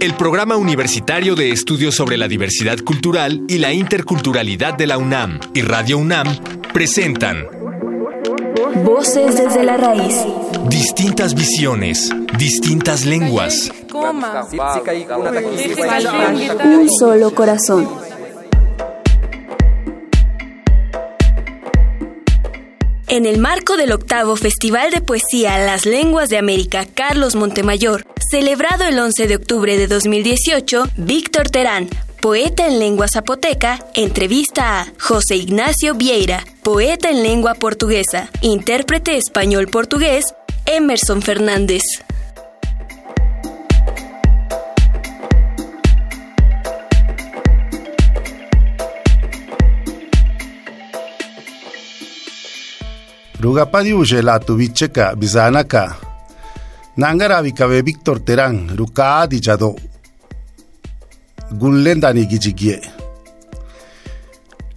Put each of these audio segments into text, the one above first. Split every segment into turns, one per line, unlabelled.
El Programa Universitario de Estudios sobre la Diversidad Cultural y la Interculturalidad de la UNAM y Radio UNAM presentan
Voces desde la raíz.
Distintas visiones, distintas lenguas.
Un solo corazón. En el marco del octavo Festival de Poesía Las Lenguas de América Carlos Montemayor, celebrado el 11 de octubre de 2018, Víctor Terán, poeta en lengua zapoteca, entrevista a José Ignacio Vieira, poeta en lengua portuguesa, intérprete español-portugués, Emerson Fernández.
Rugapadi ujela tubicheka bizanaka. Víctor Terán, ruka dijado. Gullendani gijigie.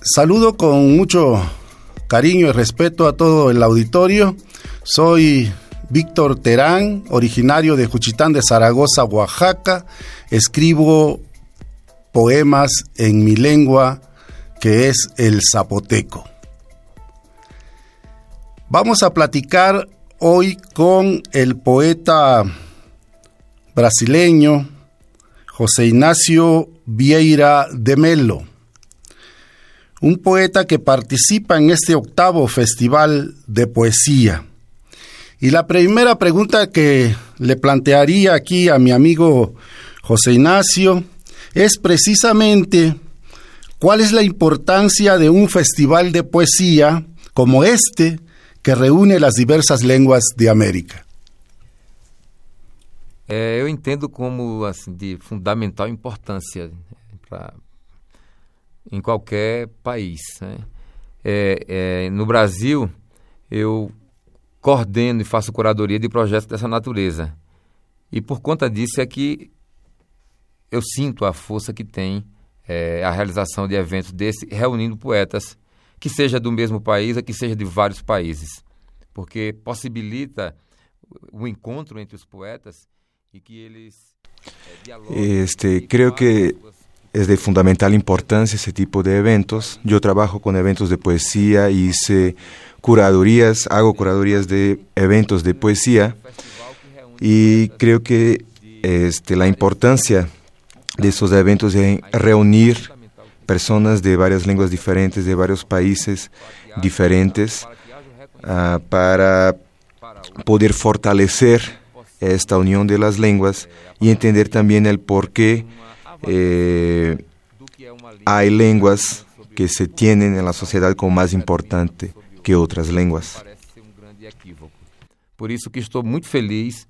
Saludo con mucho cariño y respeto a todo el auditorio. Soy Víctor Terán, originario de Juchitán de Zaragoza, Oaxaca. Escribo poemas en mi lengua, que es el zapoteco. Vamos a platicar hoy con el poeta brasileño José Ignacio Vieira de Melo, un poeta que participa en este octavo festival de poesía. Y la primera pregunta que le plantearía aquí a mi amigo José Ignacio es precisamente cuál es la importancia de un festival de poesía como este, que reúne las diversas lenguas de América.
É, eu entendo como assim de fundamental importância pra, em qualquer país. Né? É, é, no Brasil, eu coordeno e faço curadoria de projetos dessa natureza. E por conta disso é que eu sinto a força que tem é, a realização de eventos desse, reunindo poetas que seja do mesmo país ou que seja de vários países, porque possibilita o encontro entre os poetas y que eles
este, creo que es de fundamental importancia ese tipo de eventos. Yo trabajo con eventos de poesía hice curadurías, hago curadurías de eventos de poesía y creo que este, la importancia de esos eventos es reunir personas de varias lenguas diferentes, de varios países diferentes, uh, para poder fortalecer esta unión de las lenguas y entender también el por qué eh, hay lenguas que se tienen en la sociedad como más importante que otras lenguas.
Por isso que estou muito feliz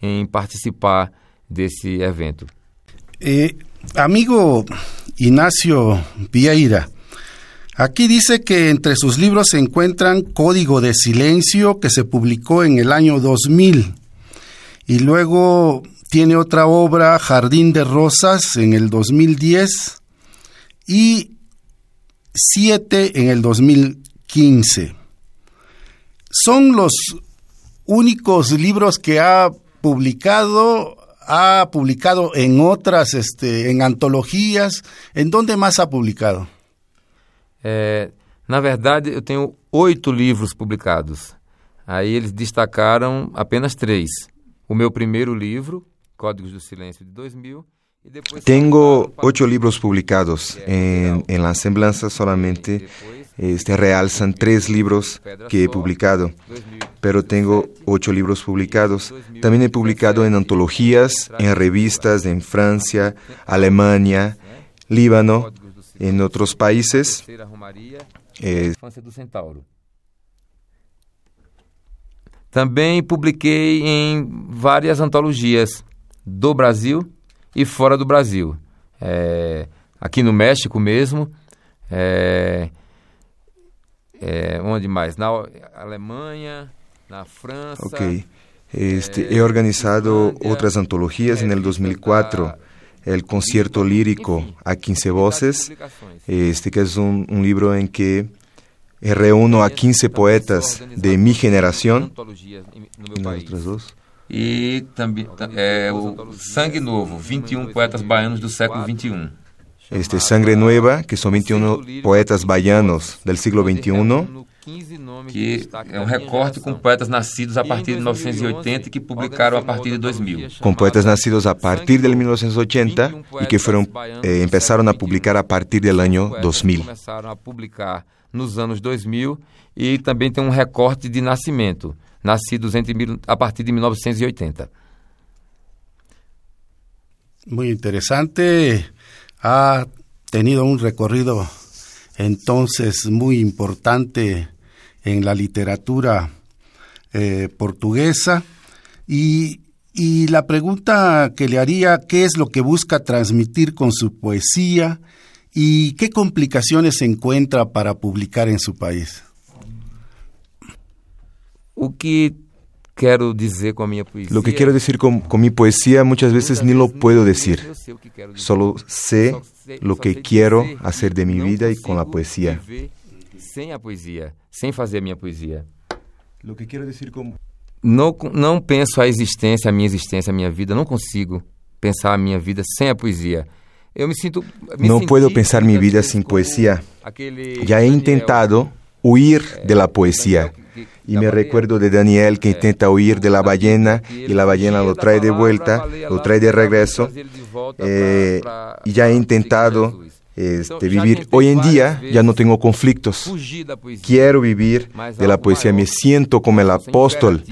em participar desse evento.
Eh, amigo Ignacio Vieira, aquí dice que entre sus libros se encuentran Código de Silencio, que se publicó en el año 2000, y luego tiene otra obra, Jardín de Rosas, en el 2010, y Siete en el 2015. Son los únicos libros que ha publicado ha publicado en otras, este, en antologías. ¿En dónde más ha publicado?
É, na verdade, eu tenho oito livros publicados. Aí eles destacaram apenas três. O meu primeiro livro, Códigos do Silêncio, de 2000. E depois
Tengo ocho libros publicados. En, en la semblanza solamente este, realzan tres libros que he publicado, pero tengo ocho libros publicados. También he publicado en antologías, en revistas en Francia, Alemania, Líbano, en otros países. Eh.
Também publiquei em várias antologias do Brasil e fora do Brasil. É, aqui no México mesmo, é, é, onde mais? Na Alemanha, na França.
ok. Este, he organizado otras antologías en el 2004. El concierto lírico a 15 voces, este que es un, un libro en que reúno a 15 poetas de mi generación y
meu
las
país.
otras dos.
E também é, o Sangue Novo, 21 poetas baianos do século XXI.
Este Sangre Nueva, que son 21 poetas baianos del siglo XXI.
Que é um recorte com poetas nascidos a partir de 1980 e que publicaram a partir de 2000.
Com poetas nascidos a partir de 1980 e que foram eh, começaram a publicar a partir do ano 2000.
Começaram a publicar nos anos 2000 e também tem um recorte de nascimento, nascidos entre, a partir de 1980.
Muy interesante. Ha tenido un recorrido entonces muy importante en la literatura eh, portuguesa. Y, y la pregunta que le haría, ¿qué es lo que busca transmitir con su poesía y qué complicaciones se encuentra para publicar en su país?
Quero dizer com a minha poesia.
Lo que quiero decir con, con mi poesía muchas veces ni lo puedo decir. Solo sé lo que quiero hacer de mi vida y con la poesía.
Sem a poesia, sem fazer a minha poesia.
Lo que quiero decir con
Não, não penso a existência, a minha existência, a minha vida. Não consigo pensar a minha vida sem a poesia. Eu me sinto. Me senti
puedo pensar mi vida
como aquele
Ya he intentado huir de la poesía. Y me recuerdo de Daniel que intenta huir de la ballena y la ballena lo trae de vuelta, lo trae de regreso. Eh, y ya he intentado este, vivir. Hoy en día ya no tengo conflictos. Quiero vivir de la poesía. Me siento como el apóstol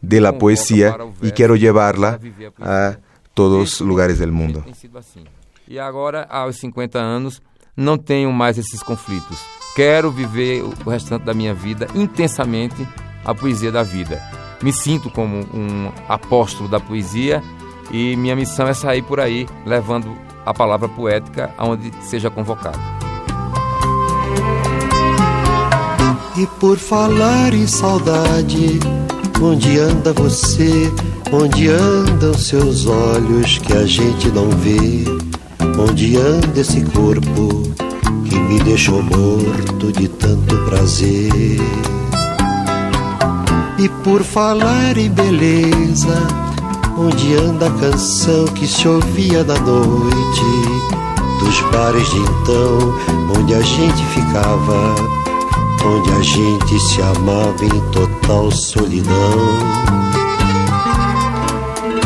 de la poesía y quiero llevarla a todos lugares del mundo.
Assim. E agora, aos 50 anos, não tenho mais esses conflitos. Quero viver o restante da minha vida intensamente a poesia da vida. Me sinto como um apóstolo da poesia e minha missão é sair por aí levando a palavra poética aonde seja convocado.
E por falar em saudade, onde anda você? Onde andam seus olhos que a gente não vê? Onde anda esse corpo que me deixou morto de tanto prazer? E por falar em beleza, onde anda a canção que se ouvia na noite? Dos bares de então, onde a gente ficava onde a gente se amava em total solidão.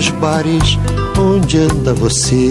nos bares, onde anda você.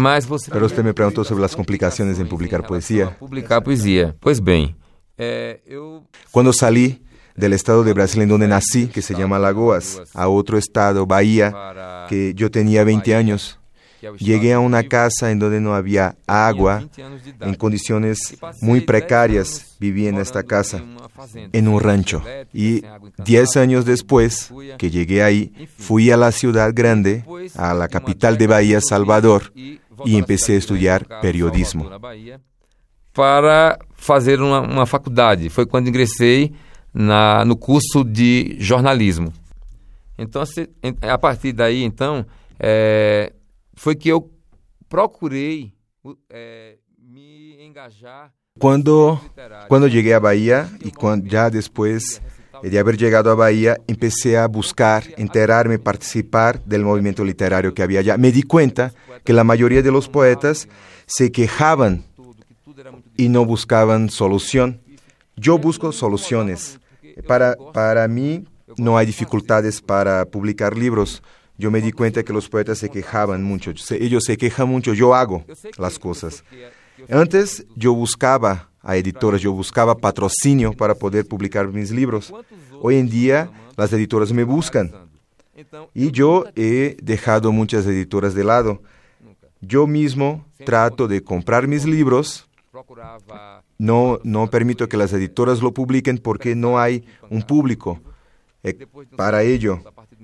Mas você
Pero usted me preguntó sobre las complicaciones en publicar poesía.
publicar poesia. Pois bem, é, eu
Cuando salí del estado de Brasil en donde nací, que se llama Lagoas, a otro estado, Bahía, que yo tenía 20 años, Llegué a una casa en donde no había agua, en condiciones muy precarias viví en esta casa, en un rancho. Y diez años después que llegué ahí, fui a la ciudad grande, a la capital de Bahía, Salvador, y empecé a estudiar periodismo.
Para fazer uma, uma faculdade. Foi quando ingressei na, no curso de jornalismo. Então, se, a partir daí, então, é, foi que eu procurei é, me engajar.
Quando, quando cheguei a Bahia e quando, já depois de haber chegado a Bahia, empecé a buscar, enterarme, participar del movimiento literario que había allá. Me di cuenta que la mayoría de los poetas se quejaban y no buscaban solución. Yo busco soluciones. Para, para mí no hay dificultades para publicar libros. Yo me di cuenta que los poetas se quejaban mucho. Ellos se quejan mucho, yo hago las cosas. Antes yo buscaba a editoras, yo buscaba patrocinio para poder publicar mis libros. Hoy en día las editoras me buscan. Y yo he dejado muchas editoras de lado. Yo mismo trato de comprar mis libros. No, no permito que las editoras lo publiquen porque no hay un público eh, para ello.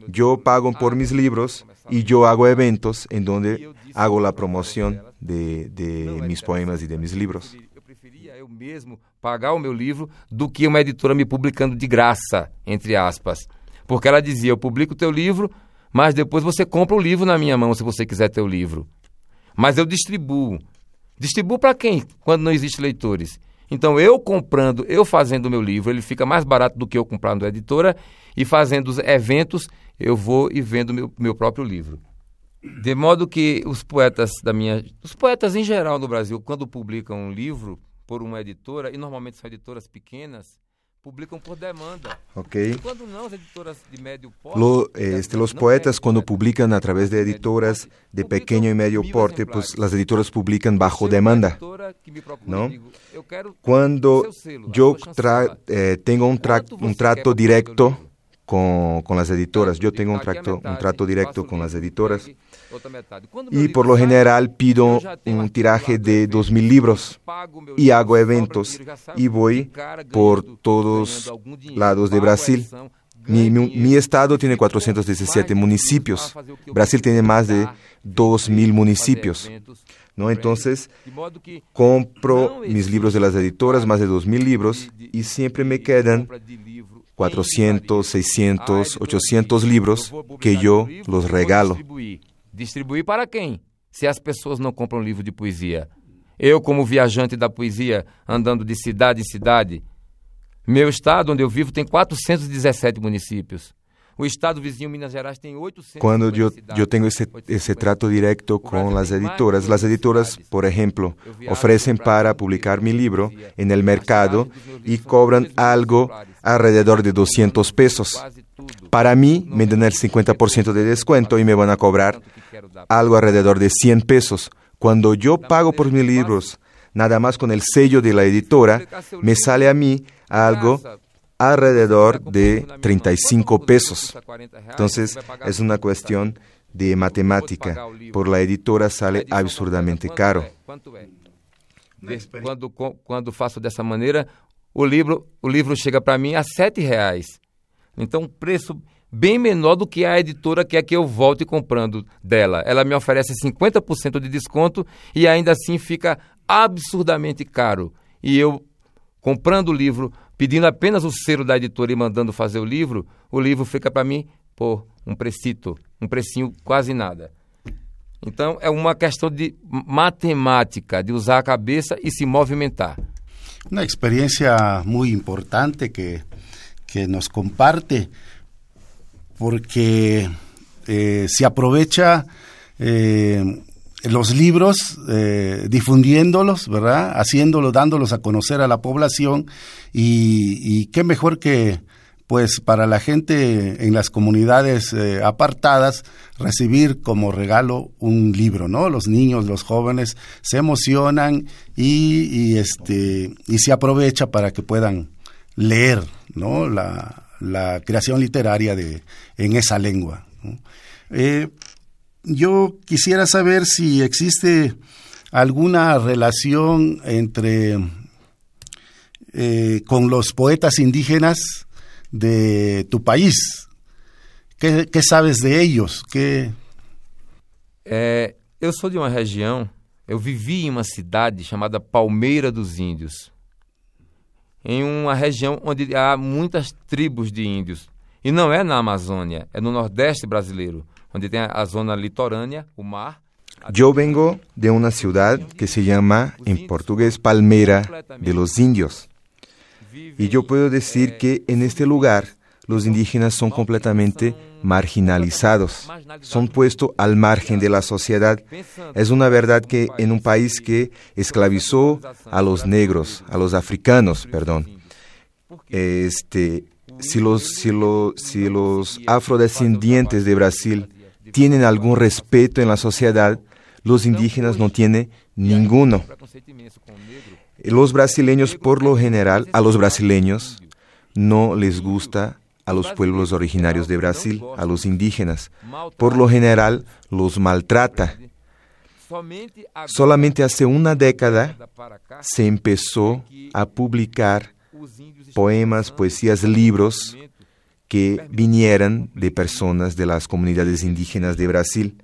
Yo pago por mis libros y yo hago eventos en donde hago la promoción de, de mis poemas y de mis libros.
Eu mesmo pagar o meu livro do que uma editora me publicando de graça, entre aspas. Porque ela dizia: eu publico o teu livro, mas depois você compra o livro na minha mão se você quiser ter o livro. Mas eu distribuo. Distribuo para quem? Quando não existe leitores. Então, eu comprando, eu fazendo o meu livro, ele fica mais barato do que eu comprando a editora e fazendo os eventos, eu vou e vendo meu, meu próprio livro. De modo que os poetas da minha. Os poetas em geral no Brasil, quando publicam um livro por uma editora, e normalmente são editoras pequenas, publicam por demanda.
Ok.
Quando não, as editoras de médio porte.
Lo, este, los poetas cuando publican a través de editoras de pequeño y medio porte, pues las editoras publican bajo demanda. ¿no? Cuando yo tra eh, tengo un, tra un trato directo con, con, las editoras, yo tengo un trato, un trato directo con las editoras y por lo general pido un tiraje de 2.000 libros y hago eventos y voy por todos lados de Brasil. Mi, mi, mi, estado tiene 417 municipios. Brasil tiene más de 2.000 municipios. ¿no? Entonces, compro mis libros de las editoras, más de 2.000 libros, y siempre me quedan 400, 600, 800 libros que yo los regalo.
Distribuir para quem? Se as pessoas não compram livro de poesia. Eu, como viajante da poesia, andando de cidade em cidade, meu estado, onde eu vivo, tem 417 municípios. O estado vizinho, Minas Gerais, tem 800
Cuando yo, yo tengo ese, ese trato directo con las editoras, las editoras, por ejemplo, ofrecen para publicar mi libro en el mercado y cobran algo alrededor de 200 pesos. Para mí, me dan el 50% de descuento y me van a cobrar algo alrededor de 100 pesos. Cuando yo pago por mis libros, nada más con el sello de la editora, me sale a mí algo alrededor de 35 pesos. Entonces, es una cuestión de matemática. Por la editora sale absurdamente caro.
Quando, quando faço dessa maneira, o livro, o livro chega para mim a sete reais. Então, um preço bem menor do que a editora quer que eu volte comprando dela. Ela me oferece 50% de desconto e ainda assim fica absurdamente caro. E eu, comprando o livro, pedindo apenas o selo da editora e mandando fazer o livro, o livro fica para mim por um precito, um precinho quase nada. Então, é uma questão de matemática, de usar a cabeça e se movimentar.
Una experiencia muy importante que, que nos comparte, porque eh, se aprovecha eh, los libros, eh, difundiéndolos, ¿verdad? Haciéndolos, dándolos a conocer a la población y, qué mejor que, pues para la gente en las comunidades eh, apartadas recibir como regalo un libro, ¿no? Los niños, los jóvenes se emocionan y, y este y se aprovecha para que puedan leer, ¿no? La, creación literaria de en esa lengua. Eh, yo quisiera saber si existe alguna relación entre eh, con los poetas indígenas de tu país. ¿Qué, qué sabes de ellos? ¿Qué...
É, eu sou de uma região, eu vivi em uma cidade chamada Palmeira dos Índios, em uma região onde há muitas tribos de índios. E não é na Amazônia, é no Nordeste brasileiro, onde tem a zona litorânea, o mar.
Yo vengo de una ciudad que se llama en portugués Palmera de los Indios. Y yo puedo decir que en este lugar los indígenas son completamente marginalizados, son puestos al margen de la sociedad. Es una verdad que en un país que esclavizó a los negros, a los africanos, perdón, este, si los, si los, si los afrodescendientes de Brasil tienen algún respeto en la sociedad, los indígenas no tienen ninguno. Los brasileños, por lo general, a los brasileños no les gusta a los pueblos originarios de Brasil, a los indígenas. Por lo general, los maltrata. Solamente hace una década se empezó a publicar poemas, poesías, libros que vinieran de personas de las comunidades indígenas de Brasil.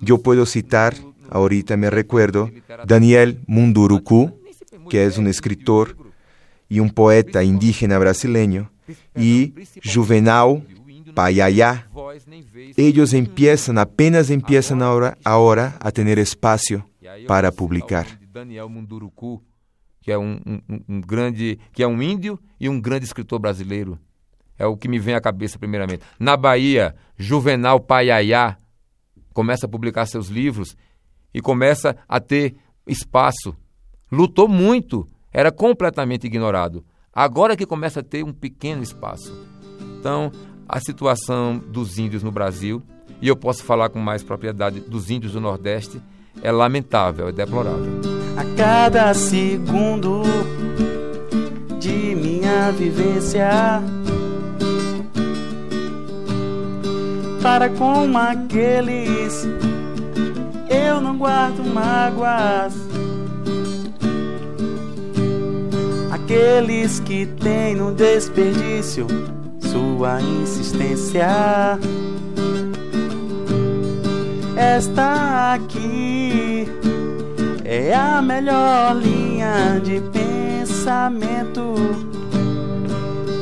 Yo puedo citar, ahorita me recuerdo, Daniel Munduruku, que es un escritor y un poeta indígena brasileño, y Juvenal Payayá. Ellos empiezan, apenas empiezan ahora, ahora a tener espacio para publicar.
Daniel Munduruku, que é um, um, um, grande, que é um índio e um grande escritor brasileiro. É o que me vem à cabeça primeiramente. Na Bahia, Juvenal Paiaiá começa a publicar seus livros e começa a ter espaço. Lutou muito, era completamente ignorado. Agora que começa a ter um pequeno espaço. Então, a situação dos índios no Brasil, e eu posso falar com mais propriedade dos índios do Nordeste, é lamentável, é deplorável.
A cada segundo de minha vivência, para com aqueles eu não guardo mágoas. Aqueles que têm no desperdício sua insistência. Esta aqui é a melhor linha de pensamento,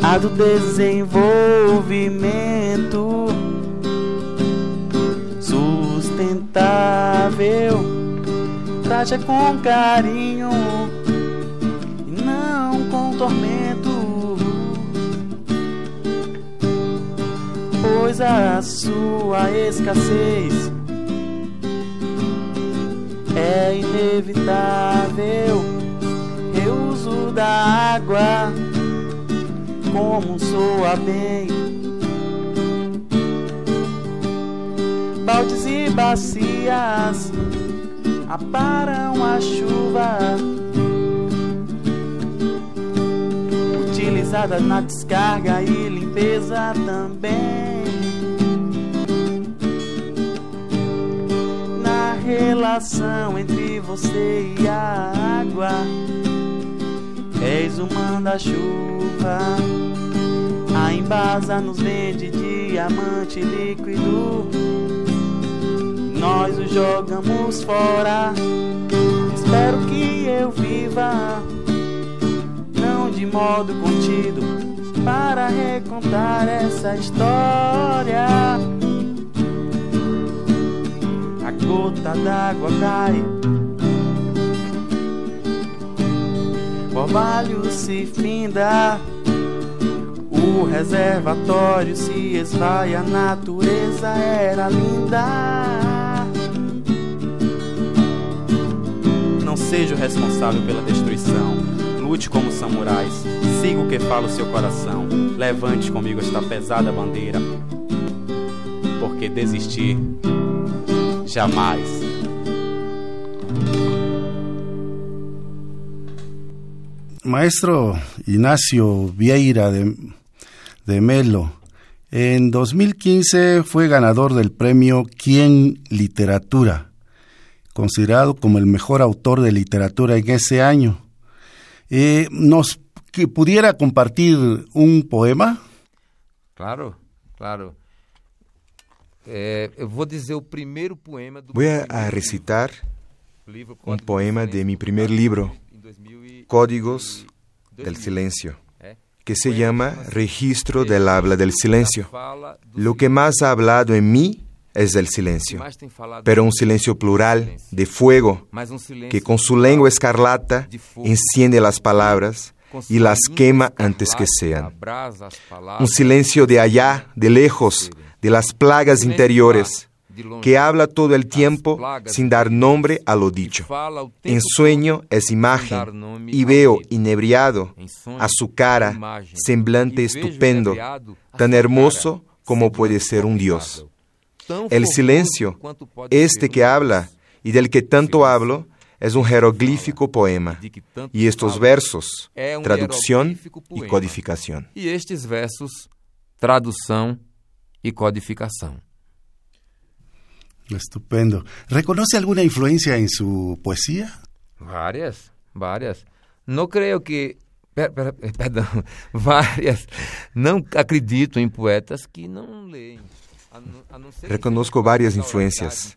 a do desenvolvimento sustentável. Trate com carinho e não com tormento, pois a sua escassez é inevitável. Reuso da água como soa bem. Baldes e bacias aparam a chuva. Utilizada na descarga e limpeza também. Na relação entre você e a água, és o manda-chuva. A embasa nos vende diamante líquido. Nós o jogamos fora. Espero que eu viva, não de modo contido, para recontar essa história. A gota d'água cai, o orvalho se finda. O reservatório se esvai, a natureza era linda. Seja o responsável pela destruição. Lute como samurais, siga o que fala o seu coração. Levante comigo esta pesada bandeira, porque desistir jamais.
Maestro Ignacio Vieira de, de Melo, En 2015 fue ganador del premio Quién Literatura, considerado como el mejor autor de literatura en ese año. Eh, ¿Nos que pudiera compartir un poema?
Claro, claro. Eh, voy
a recitar un poema de mi primer libro, Códigos del Silencio, que se llama Registro del Habla del Silencio. Lo que más ha hablado en mí es el silencio, pero un silencio plural, de fuego, que con su lengua escarlata enciende las palabras y las quema antes que sean. Un silencio de allá, de lejos, de las plagas interiores, que habla todo el tiempo sin dar nombre a lo dicho. En sueño es imagen y veo inebriado a su cara, semblante estupendo, tan hermoso como puede ser un dios. El silencio, este que habla y del que tanto hablo, es un jeroglífico poema. Y estos versos, traducción y codificación.
Y estos versos, traducción y codificación.
Estupendo. ¿Reconoce alguna influencia en su poesía?
Varias, varias. No creo que perdão, várias. Não acredito em poetas que não leem.
Reconozco varias influencias.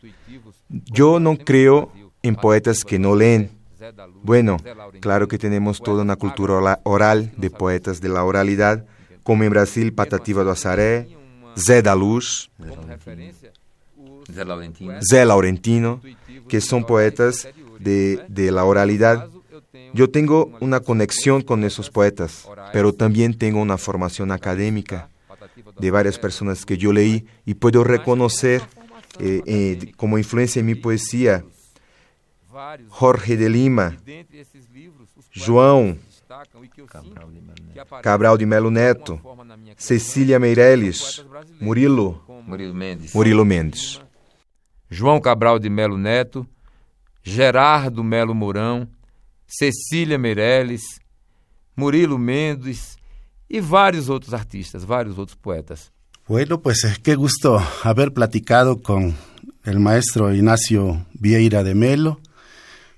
Yo no creo en poetas que no leen. Bueno, claro que tenemos toda una cultura oral de poetas de la oralidad, como en Brasil Patativa do Assaré, Zé da Luz, Zé Laurentino, que son poetas de, de la oralidad. Yo tengo una conexión con esos poetas, pero también tengo una formación académica de varias personas que yo leí y puedo reconocer eh, eh, como influencia en mi poesía Jorge de Lima, João Cabral de Melo Neto, Cecília Meirelles, Murilo, Murilo Mendes.
João Cabral de Melo Neto, Gerardo Melo Mourão, Cecília Meirelles, Murilo Mendes y varios otros artistas, varios otros poetas.
Bueno, pues es que gusto haber platicado con el maestro Ignacio Vieira de Melo.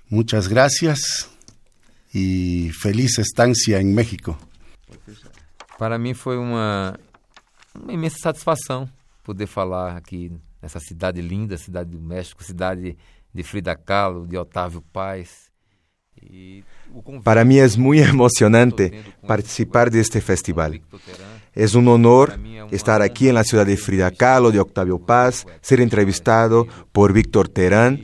Muchas gracias y feliz estancia en México.
Para mim foi uma, uma imensa satisfação poder falar aqui nessa cidade linda, cidade do México, cidade de Frida Kahlo, de Otávio Paz.
Para mí es muy emocionante participar de este festival. Es un honor estar aquí en la ciudad de Frida Kahlo, de Octavio Paz, ser entrevistado por Víctor Terán.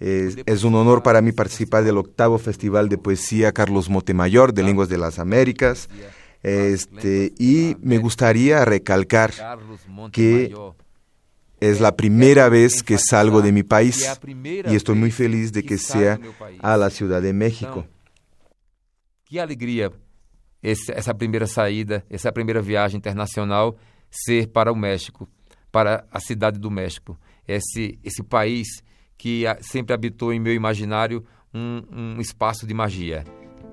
Es, un honor para mí participar del octavo Festival de Poesía Carlos Montemayor de Lenguas de las Américas. Este, y me gustaría recalcar que es la primera vez que salgo de mi país y estoy muy feliz de que sea a la Ciudad de México.
Que alegria essa primeira saída, essa primeira viagem internacional ser para o México, para a cidade do México. Esse, esse país que sempre habitou em meu imaginário um, um espaço de magia.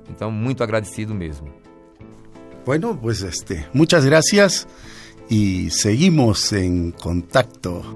Então, muito agradecido mesmo.
Bueno, pues este, muchas gracias. Y seguimos en contacto.